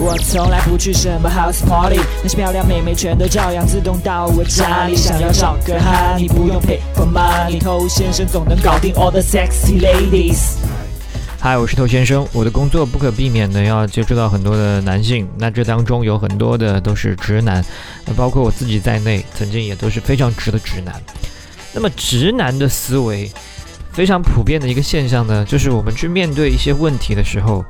我从来不去什么 house party，那些漂亮妹妹全都照样自动到我家里。想要找个哈，你不用 pay for money，偷先生总能搞定 all the sexy ladies。嗨，我是头先生。我的工作不可避免的要接触到很多的男性，那这当中有很多的都是直男，那包括我自己在内，曾经也都是非常直的直男。那么直男的思维非常普遍的一个现象呢，就是我们去面对一些问题的时候。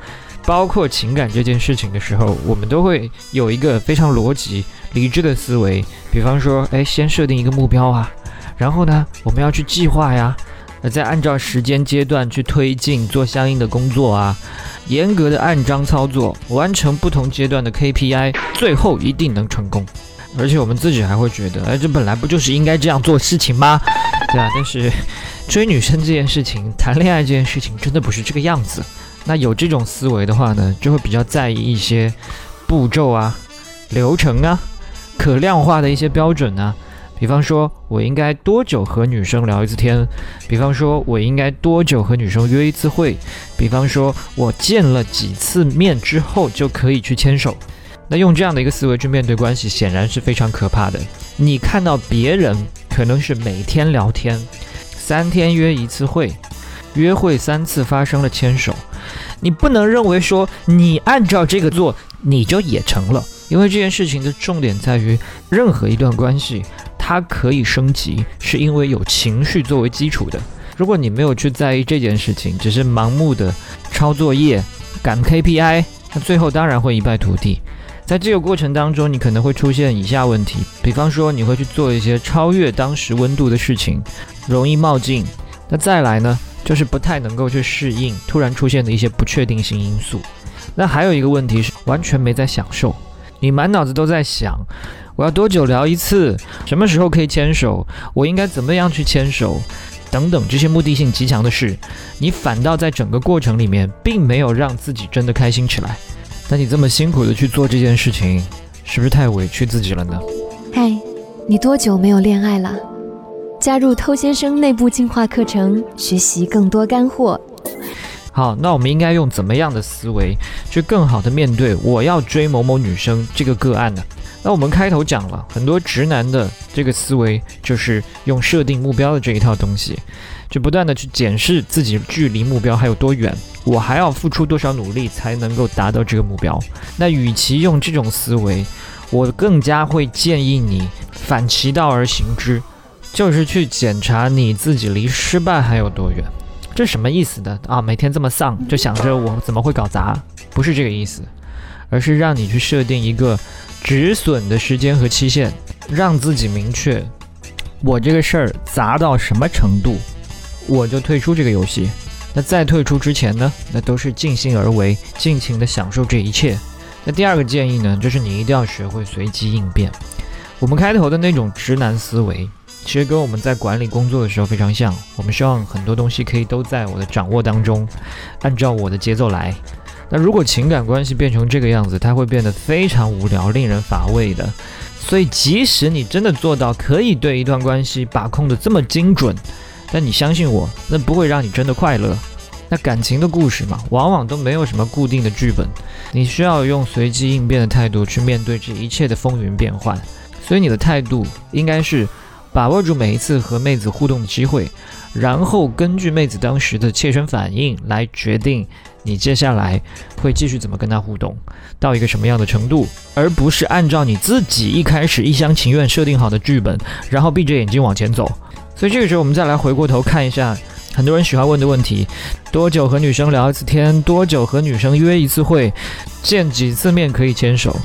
包括情感这件事情的时候，我们都会有一个非常逻辑、理智的思维。比方说，哎，先设定一个目标啊，然后呢，我们要去计划呀，呃，再按照时间阶段去推进，做相应的工作啊，严格的按章操作，完成不同阶段的 KPI，最后一定能成功。而且我们自己还会觉得，哎，这本来不就是应该这样做事情吗？对啊，但是 追女生这件事情，谈恋爱这件事情，真的不是这个样子。那有这种思维的话呢，就会比较在意一些步骤啊、流程啊、可量化的一些标准啊。比方说，我应该多久和女生聊一次天？比方说，我应该多久和女生约一次会？比方说，我见了几次面之后就可以去牵手？那用这样的一个思维去面对关系，显然是非常可怕的。你看到别人可能是每天聊天，三天约一次会，约会三次发生了牵手。你不能认为说你按照这个做你就也成了，因为这件事情的重点在于，任何一段关系它可以升级，是因为有情绪作为基础的。如果你没有去在意这件事情，只是盲目的抄作业、赶 KPI，那最后当然会一败涂地。在这个过程当中，你可能会出现以下问题，比方说你会去做一些超越当时温度的事情，容易冒进。那再来呢？就是不太能够去适应突然出现的一些不确定性因素。那还有一个问题是，完全没在享受，你满脑子都在想，我要多久聊一次，什么时候可以牵手，我应该怎么样去牵手，等等这些目的性极强的事，你反倒在整个过程里面并没有让自己真的开心起来。那你这么辛苦的去做这件事情，是不是太委屈自己了呢？嗨，你多久没有恋爱了？加入偷先生内部进化课程，学习更多干货。好，那我们应该用怎么样的思维去更好的面对我要追某某女生这个个案呢？那我们开头讲了很多直男的这个思维，就是用设定目标的这一套东西，就不断的去检视自己距离目标还有多远，我还要付出多少努力才能够达到这个目标。那与其用这种思维，我更加会建议你反其道而行之。就是去检查你自己离失败还有多远，这什么意思的啊？每天这么丧，就想着我怎么会搞砸？不是这个意思，而是让你去设定一个止损的时间和期限，让自己明确，我这个事儿砸到什么程度，我就退出这个游戏。那在退出之前呢，那都是尽兴而为，尽情的享受这一切。那第二个建议呢，就是你一定要学会随机应变。我们开头的那种直男思维。其实跟我们在管理工作的时候非常像，我们希望很多东西可以都在我的掌握当中，按照我的节奏来。那如果情感关系变成这个样子，它会变得非常无聊、令人乏味的。所以，即使你真的做到可以对一段关系把控的这么精准，但你相信我，那不会让你真的快乐。那感情的故事嘛，往往都没有什么固定的剧本，你需要用随机应变的态度去面对这一切的风云变幻。所以，你的态度应该是。把握住每一次和妹子互动的机会，然后根据妹子当时的切身反应来决定你接下来会继续怎么跟她互动，到一个什么样的程度，而不是按照你自己一开始一厢情愿设定好的剧本，然后闭着眼睛往前走。所以这个时候，我们再来回过头看一下很多人喜欢问的问题：多久和女生聊一次天？多久和女生约一次会？见几次面可以牵手？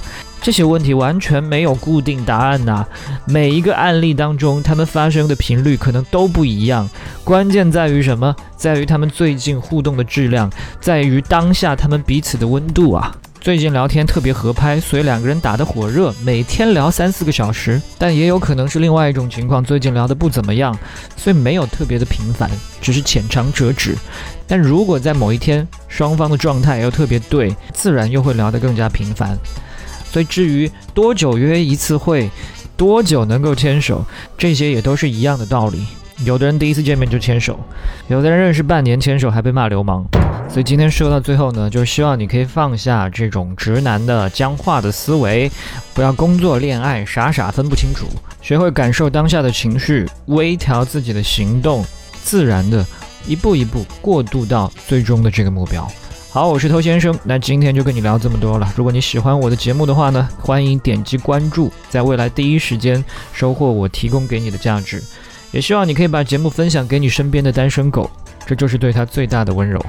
这些问题完全没有固定答案呐，每一个案例当中，他们发生的频率可能都不一样。关键在于什么？在于他们最近互动的质量，在于当下他们彼此的温度啊。最近聊天特别合拍，所以两个人打得火热，每天聊三四个小时。但也有可能是另外一种情况，最近聊得不怎么样，所以没有特别的频繁，只是浅尝辄止。但如果在某一天双方的状态又特别对，自然又会聊得更加频繁。所以，至于多久约一次会，多久能够牵手，这些也都是一样的道理。有的人第一次见面就牵手，有的人认识半年牵手还被骂流氓。所以今天说到最后呢，就是希望你可以放下这种直男的僵化的思维，不要工作恋爱傻傻分不清楚，学会感受当下的情绪，微调自己的行动，自然的一步一步过渡到最终的这个目标。好，我是偷先生，那今天就跟你聊这么多了。如果你喜欢我的节目的话呢，欢迎点击关注，在未来第一时间收获我提供给你的价值。也希望你可以把节目分享给你身边的单身狗，这就是对他最大的温柔。